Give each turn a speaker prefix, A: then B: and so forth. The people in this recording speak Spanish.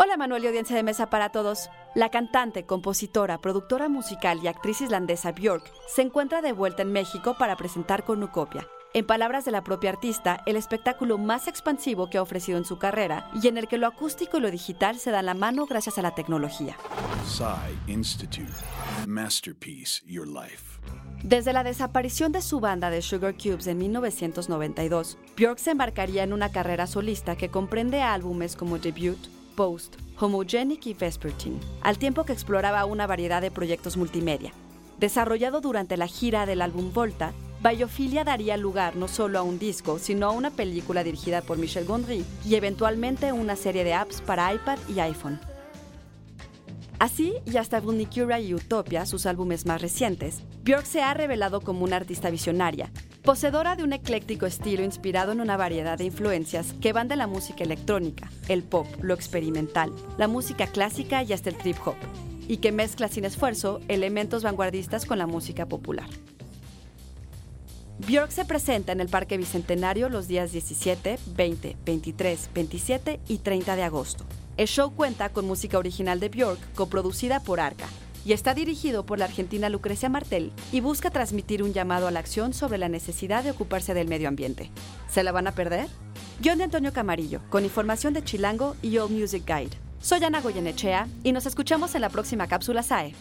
A: Hola Manuel y audiencia de mesa para todos. La cantante, compositora, productora musical y actriz islandesa Björk se encuentra de vuelta en México para presentar Cornucopia. En palabras de la propia artista, el espectáculo más expansivo que ha ofrecido en su carrera y en el que lo acústico y lo digital se dan la mano gracias a la tecnología.
B: Institute. Masterpiece Your Life.
A: Desde la desaparición de su banda de Sugar Cubes en 1992, Björk se embarcaría en una carrera solista que comprende álbumes como Debut, Post, Homogenic y Vespertine, al tiempo que exploraba una variedad de proyectos multimedia. Desarrollado durante la gira del álbum Volta, Biophilia daría lugar no solo a un disco, sino a una película dirigida por Michel Gondry y eventualmente una serie de apps para iPad y iPhone. Así, y hasta Vulnicura y Utopia, sus álbumes más recientes, Björk se ha revelado como una artista visionaria, poseedora de un ecléctico estilo inspirado en una variedad de influencias que van de la música electrónica, el pop, lo experimental, la música clásica y hasta el trip hop, y que mezcla sin esfuerzo elementos vanguardistas con la música popular. Björk se presenta en el Parque Bicentenario los días 17, 20, 23, 27 y 30 de agosto. El show cuenta con música original de Björk, coproducida por Arca, y está dirigido por la argentina Lucrecia Martel y busca transmitir un llamado a la acción sobre la necesidad de ocuparse del medio ambiente. ¿Se la van a perder? Guión de Antonio Camarillo, con información de Chilango y All Music Guide. Soy Ana Goyenechea y nos escuchamos en la próxima cápsula SAE.